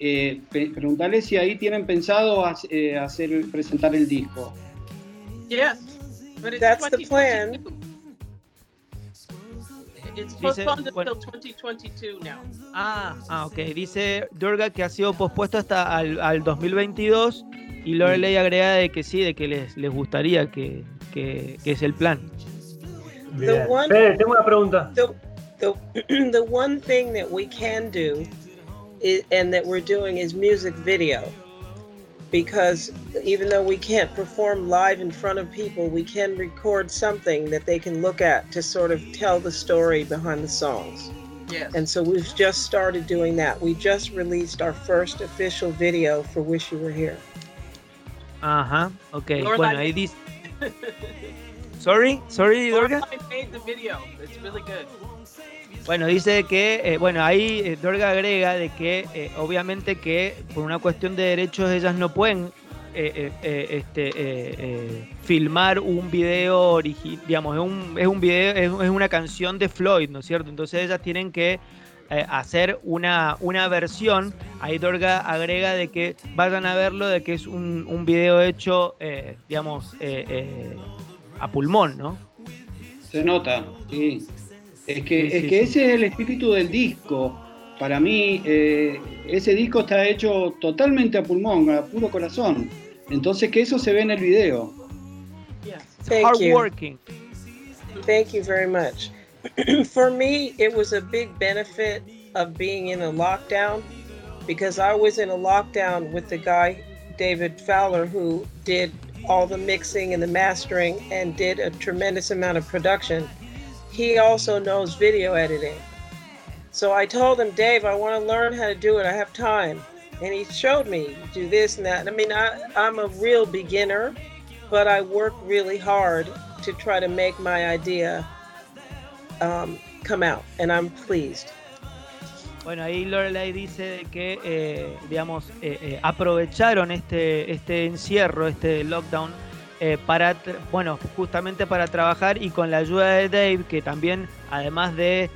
Eh, preguntarles si ahí tienen pensado hac- eh, hacer presentar el disco. Yes, but it's That's the plan. 2022. It's Dice- postponed bueno. until 2022 now. Ah, ah, ok. Dice Durga que ha sido pospuesto hasta al, al 2022 y Lorelei agrega de que sí, de que les, les gustaría que, que, que es el plan. Bien. one- Fede, tengo una pregunta. the the the one thing that we can do, is, and that we're doing, is music video. Because even though we can't perform live in front of people, we can record something that they can look at to sort of tell the story behind the songs. Yes. And so we've just started doing that. We just released our first official video for Wish You Were Here. Ajá, uh -huh. ok. Lorelai- Bueno, ahí dice. Sorry, sorry, Durga. I made the video. It's really good. Bueno, dice que, eh, bueno, ahí eh, Dorga agrega de que eh, obviamente que por una cuestión de derechos ellas no pueden este, filmar un video original, digamos, es un, es un video, es, una canción de Floyd, ¿no es cierto? Entonces ellas tienen que hacer una, una versión. Ahí Dorga agrega de que vayan a verlo, de que es un, un video hecho, digamos, a pulmón, ¿no? Se nota, sí. Es que, es que ese es el espíritu del disco. Para mí, eh, ese disco está hecho totalmente a pulmón, a puro corazón. Entonces, que eso se ve en el video. Thank Hard you. working. Thank you very much. For me, it was a big benefit of being in a lockdown because I was in a lockdown with the guy, David Fowler, who did all the mixing and the mastering and did a tremendous amount of production. He also knows video editing. So I told him, Dave, I want to learn how to do it. I have time. And he showed me do this and that. I mean, I, I'm a real beginner, but I work really hard to try to make my idea um, come out. And I'm pleased. Bueno, ahí Lorelai dice que, eh, digamos, eh, eh, aprovecharon este, este encierro, este lockdown, para, bueno, justamente para trabajar y con la ayuda de Dave, que también, además de,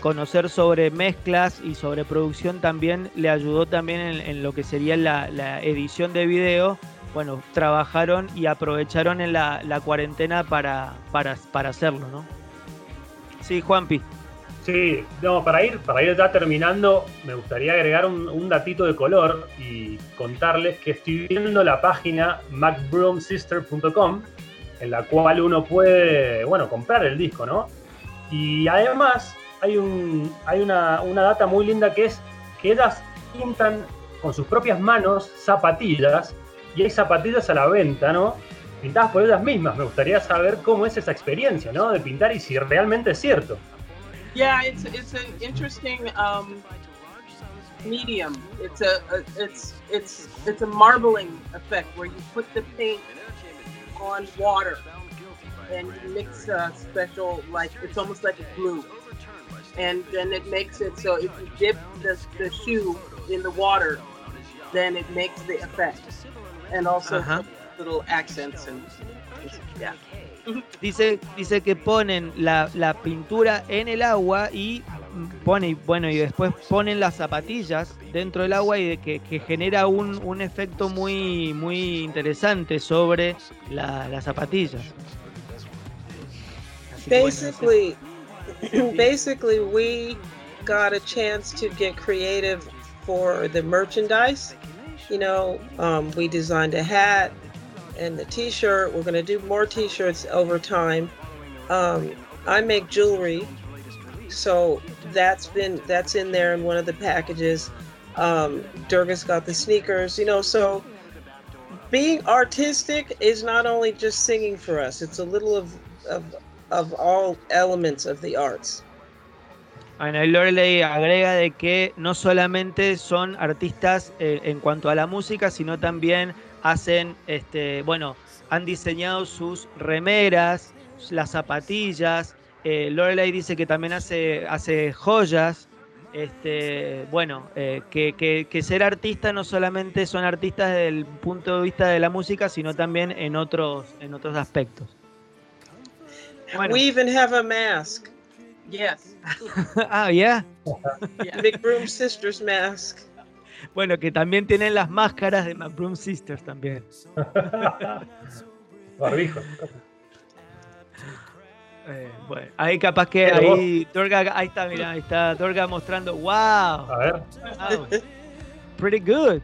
conocer sobre mezclas y sobre producción, también le ayudó también en, lo que sería la, edición de video. Bueno, trabajaron y aprovecharon en la, cuarentena para, para, para hacerlo, ¿no? Sí, Juanpi. Sí, no, para ir, para ir ya terminando, me gustaría agregar un, datito de color y contarles que estoy viendo la página macbroomsister.com, en la cual uno puede, bueno, comprar el disco, ¿no? Y además hay, un, hay una, una data muy linda que es que ellas pintan con sus propias manos zapatillas y hay zapatillas a la venta, ¿no? Pintadas por ellas mismas. Me gustaría saber cómo es esa experiencia, ¿no? De pintar y si realmente es cierto. Yeah, it's it's an interesting um, medium. It's a, a, it's it's it's a marbling effect where you put the paint on water and you mix a special like it's almost like a glue, and then it makes it so if you dip the the shoe in the water, then it makes the effect, and also uh-huh. little accents and yeah. Dice, dice que ponen la, la, pintura en el agua y pone, bueno, y después ponen las zapatillas dentro del agua y de que, que genera un, un, efecto muy, muy interesante sobre la, las zapatillas. basically, basically we got a chance to get creative for the merchandise. You know, um, we designed a hat, and the t-shirt. We're going to do more t-shirts over time. Um, I make jewelry, so that's been that's in there in one of the packages. Um, Durga's got the sneakers, you know. So being artistic is not only just singing for us; it's a little of of, of all elements of the arts. Bueno, Lorelei agrega de que no solamente son artistas eh, en cuanto a la música, sino también hacen, este, bueno, han diseñado sus remeras, las zapatillas. Eh, Lorelai dice que también hace, hace joyas. Este, bueno, eh, que, que, ser artista no solamente son artistas desde el punto de vista de la música, sino también en otros, en otros aspectos. We even have a mask. Yes. ah, yeah. Big Broom Sisters mask. Bueno, que también tienen las máscaras de McBroom Sisters también. Barbijo. Eh, bueno, ahí capaz que ahí Torga, ahí está, mira, ahí está Torga mostrando, wow. A ver. pretty good.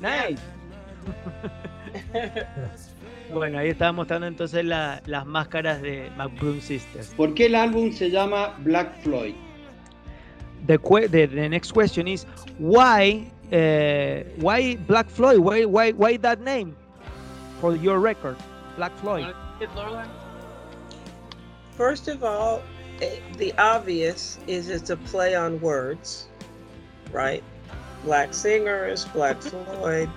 Nice. bueno, ahí estaba mostrando entonces las máscaras de McBroom Sisters. ¿Por qué el álbum se llama Black Floyd? The, the, the next question is why uh, why Black Floyd? Why why why that name for your record, Black Floyd? First of all, the obvious is it's a play on words, right? Black singers, Black Floyd.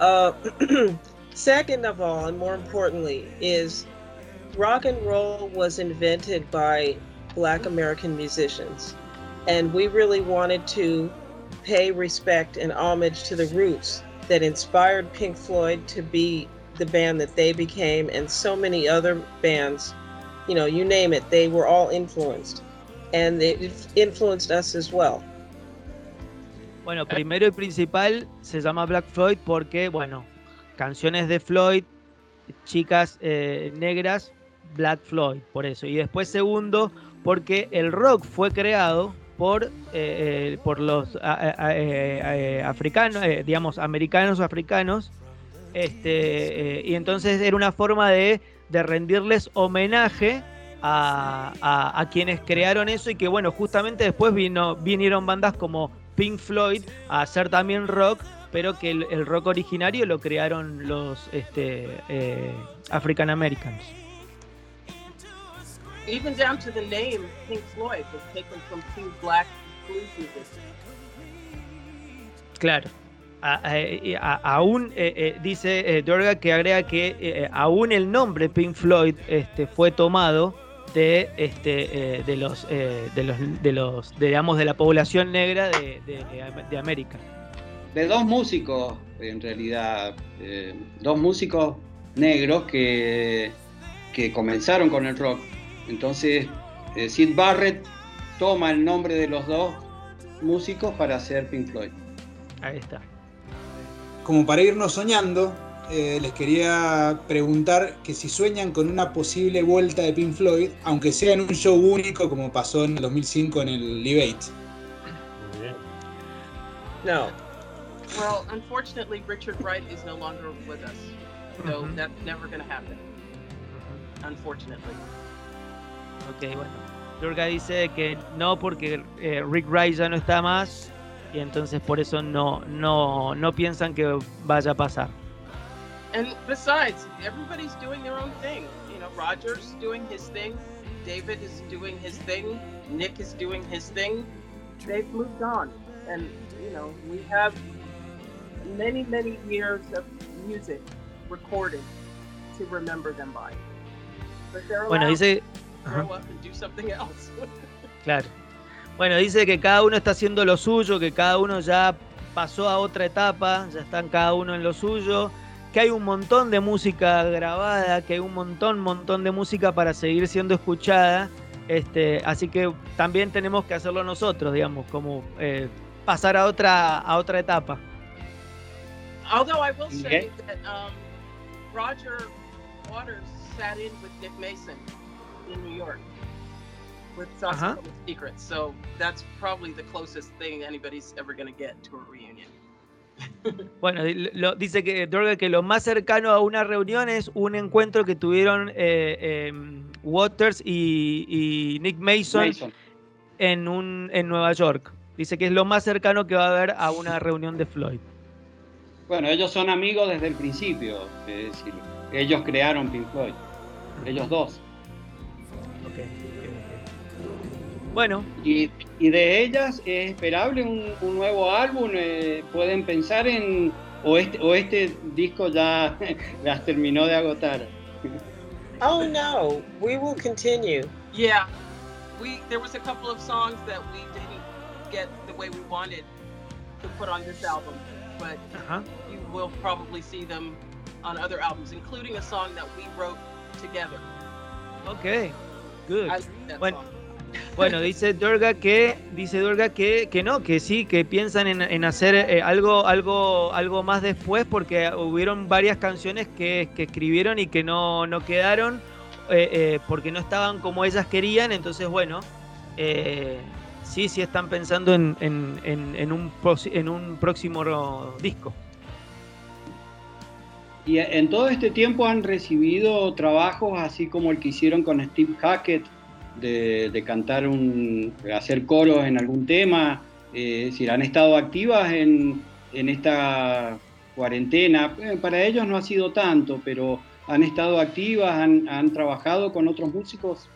Uh, second of all, and more importantly, is rock and roll was invented by Black American musicians, and we really wanted to pay respect and homage to the roots that inspired Pink Floyd to be the band that they became, and so many other bands. You know, you name it, they were all influenced, and it influenced us as well. Bueno, primero y principal se llama Black Floyd porque, bueno, canciones de Floyd, chicas eh, negras, Black Floyd, por eso. Y después segundo, porque el rock fue creado por, eh, eh, por los africanos, digamos, americanos o africanos, este, y entonces era una forma de, de rendirles homenaje a, a, quienes crearon eso y que bueno, justamente después vino, vinieron bandas como Pink Floyd a hacer también rock, pero que el, rock originario lo crearon los este, eh, African Americans. Even down to the name Pink Floyd was taken from two black blues musicians. Claro. aún eh, eh, dice Dorga que agrega que aún el nombre Pink Floyd este, fue tomado de, este, eh, de, los, eh, de los, de los, digamos, de la población negra de, de, América. De dos músicos, en realidad, eh, dos músicos negros que, que comenzaron con el rock. Entonces, Sid Barrett toma el nombre de los dos músicos para hacer Pink Floyd. Ahí está. Como para irnos soñando, eh, les quería preguntar que si sueñan con una posible vuelta de Pink Floyd, aunque sea en un show único como pasó en el 2005 en el Live No. Well, unfortunately, Richard Wright is no longer with us, so mm -hmm. that's never going to happen. Unfortunately. Ok, bueno. Durga dice que no porque eh, Rick Wright ya no está más y entonces por eso no, no, no piensan que vaya a pasar. And besides, everybody's doing their own thing. You know, Roger's doing his thing, David is doing his thing, Nick is doing his thing. They've moved on. And, you know, we have many, many years of music recorded to remember them by. But they're bueno, dice... grow up and do something else. claro. Bueno, dice que cada uno está haciendo lo suyo, que cada uno ya pasó a otra etapa, ya están cada uno en lo suyo que hay un montón de música grabada, que hay un montón, montón de música para seguir siendo escuchada. Este, así que también tenemos que hacerlo nosotros, digamos, como eh, pasar a otra, a otra etapa. Although I will say that um, Roger Waters sat in with Nick Mason in New York with Sauce Secrets, so that's probably the closest thing anybody's ever going to get to a reunion. Bueno, dice que que lo más cercano a una reunión es un encuentro que tuvieron eh, em, Waters y, Nick Mason, En, un, en Nueva York. Dice que es lo más cercano que va a haber a una reunión de Floyd. Bueno, ellos son amigos desde el principio, es decir, ellos crearon Pink Floyd, ellos dos. Okay, bueno. Y, de ellas es esperable un, nuevo álbum. Eh, pueden pensar en. O este, o este disco ya las terminó de agotar. Oh no, we will continue. Yeah, we there was a couple of songs that we didn't get the way we wanted to put on this album, but uh-huh. you will probably see them on other albums, including a song that we wrote together. Okay, good. Bueno, Bueno, dice Durga que dice Durga que, que no, que sí, que piensan en, hacer eh, algo, algo, algo más después porque hubieron varias canciones que, escribieron y que no, no quedaron eh, eh, porque no estaban como ellas querían. Entonces, bueno, sí, sí están pensando en, en, un, en un próximo disco. Y en todo este tiempo han recibido trabajos así como el que hicieron con Steve Hackett de, cantar, un, hacer coros en algún tema, eh, si han estado activas en, en esta cuarentena. Eh, para ellos no ha sido tanto, pero han estado activas, han, han trabajado con otros músicos.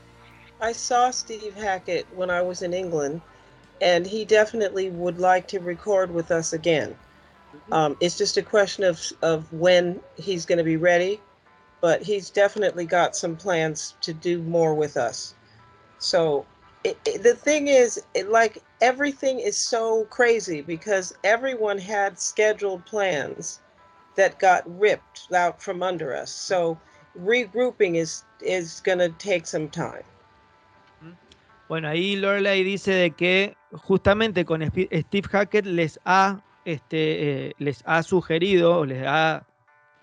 I saw Steve Hackett when I was in England, and he definitely would like to record with us again. Um, it's just a question of, of when he's going to be ready, but he's definitely got some plans to do more with us. So it, it, the thing is, it, like everything is so crazy because everyone had scheduled plans that got ripped out from under us. So regrouping is is going to take some time. Bueno, ahí Lorelai dice de que justamente con Steve Hackett les ha, este, eh, les ha sugerido, les ha,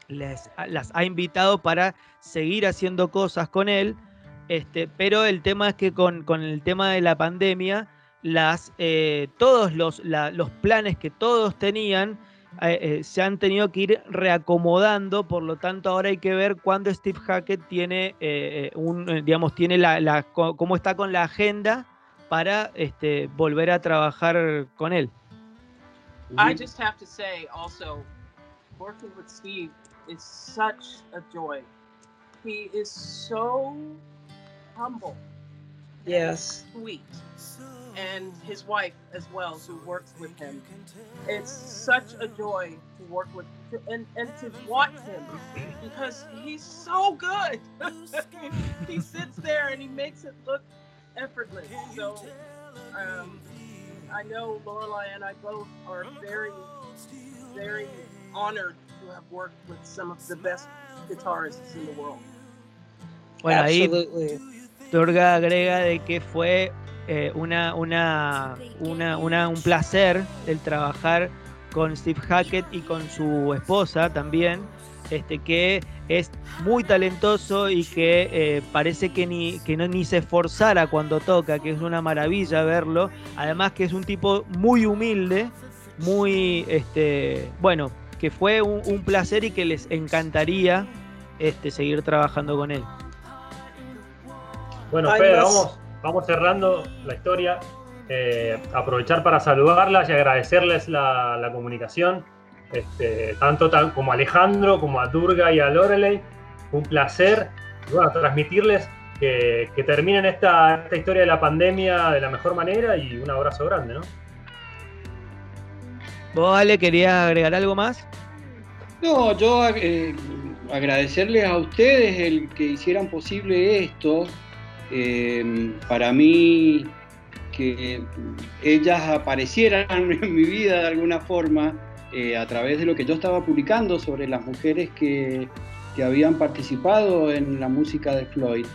les, las ha invitado para seguir haciendo cosas con él, este, pero el tema es que con, con el tema de la pandemia, las, eh, todos los, los planes que todos tenían eh, eh, se han tenido que ir reacomodando, por lo tanto ahora hay que ver cuándo Steve Hackett tiene un, digamos, tiene la, cómo está con la agenda para este, volver a trabajar con él. I just have to say also, working with Steve is such a joy. He is so humble. Yes. Sweet. and his wife as well, who works with him. It's such a joy to work with and, and to watch him because he's so good. he sits there and he makes it look effortless. So um, I know Lorelai and I both are very, very honored to have worked with some of the best guitarists in the world. Bueno, ahí Turga agrega de que fue Eh, una, una, una, un placer el trabajar con Steve Hackett y con su esposa también, este, que es muy talentoso y que eh, parece que, ni, que no, ni se esforzara cuando toca, que es una maravilla verlo. Además que es un tipo muy humilde, muy, este, bueno, que fue un, un placer y que les encantaría este, seguir trabajando con él. Bueno, Pedro, vamos, vamos cerrando la historia. Eh, aprovechar para saludarlas y agradecerles la, comunicación, este, tanto como a Alejandro, como a Durga y a Lorelei. Un placer bueno, transmitirles que, terminen esta, historia de la pandemia de la mejor manera y un abrazo grande, ¿no? ¿Vos, Ale, querías agregar algo más? No, yo eh, agradecerles a ustedes el que hicieran posible esto, Em, para mí que ellas aparecieran en mi vida de alguna forma eh, a través de lo que yo estaba publicando sobre las mujeres que, que habían participado en la música de Floyd.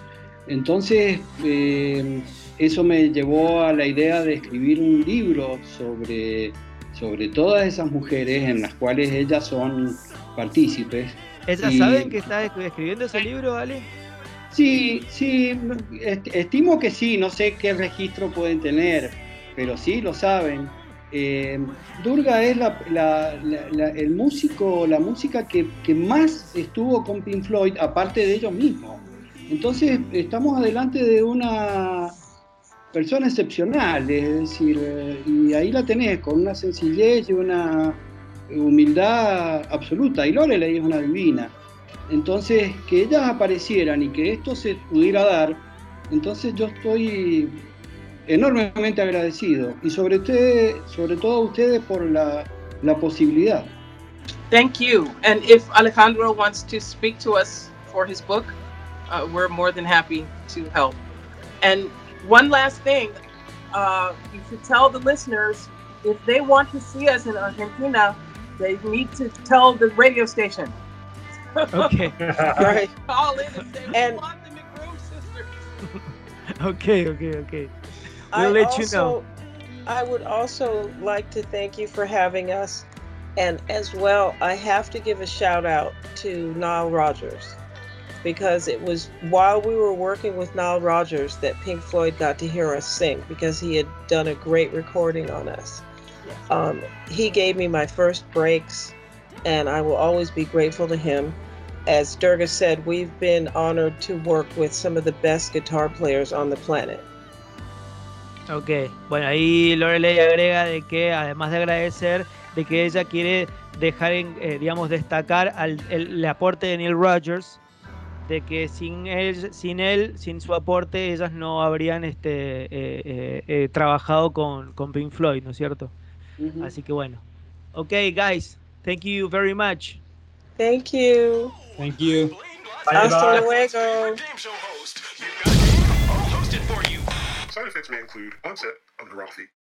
Entonces, em, eso me llevó a la idea de escribir un libro sobre, sobre todas esas mujeres en las cuales ellas son partícipes. ¿Ellas saben que estás escribiendo ese libro, Ale? Sí, sí, estimo que sí, no sé qué registro pueden tener, pero sí lo saben. Eh, Durga es el músico, la música que, más estuvo con Pink Floyd, aparte de ellos mismos. Entonces, estamos adelante de una persona excepcional, es decir, y ahí la tenés, con una sencillez y una humildad absoluta. Y Lorelei es una divina. Entonces, que ellas aparecieran y que esto se pudiera dar, entonces yo estoy enormemente agradecido y sobre, usted, sobre todo a ustedes por la, la posibilidad. Thank you. And if Alejandro wants to speak to us for his book, uh, we're more than happy to help. And one last thing, uh, you should tell the listeners if they want to see us in Argentina, they need to tell the radio station. Okay. right. Call in and say, and, want the McBroom sisters. okay, okay, okay. We'll I let also, you know. I would also like to thank you for having us. And as well, I have to give a shout out to Nile Rodgers because it was while we were working with Nile Rodgers that Pink Floyd got to hear us sing because he had done a great recording on us. Um, he gave me my first breaks and I will always be grateful to him. As Durga said, we've been honored to work with some of the best guitar players on the planet. Ok, bueno, ahí Lorelei agrega de que además de agradecer, de que ella quiere dejar, en, eh, digamos, destacar al, el, aporte de Neil Rogers, de que sin él, sin él, sin su aporte, ellas no habrían este, eh, eh, trabajado con, con Pink Floyd, ¿no es cierto? Así que bueno. Ok, guys, Thank you very much. Thank you. Thank you. Hasta luego. Side effects may include onset of neuropathy.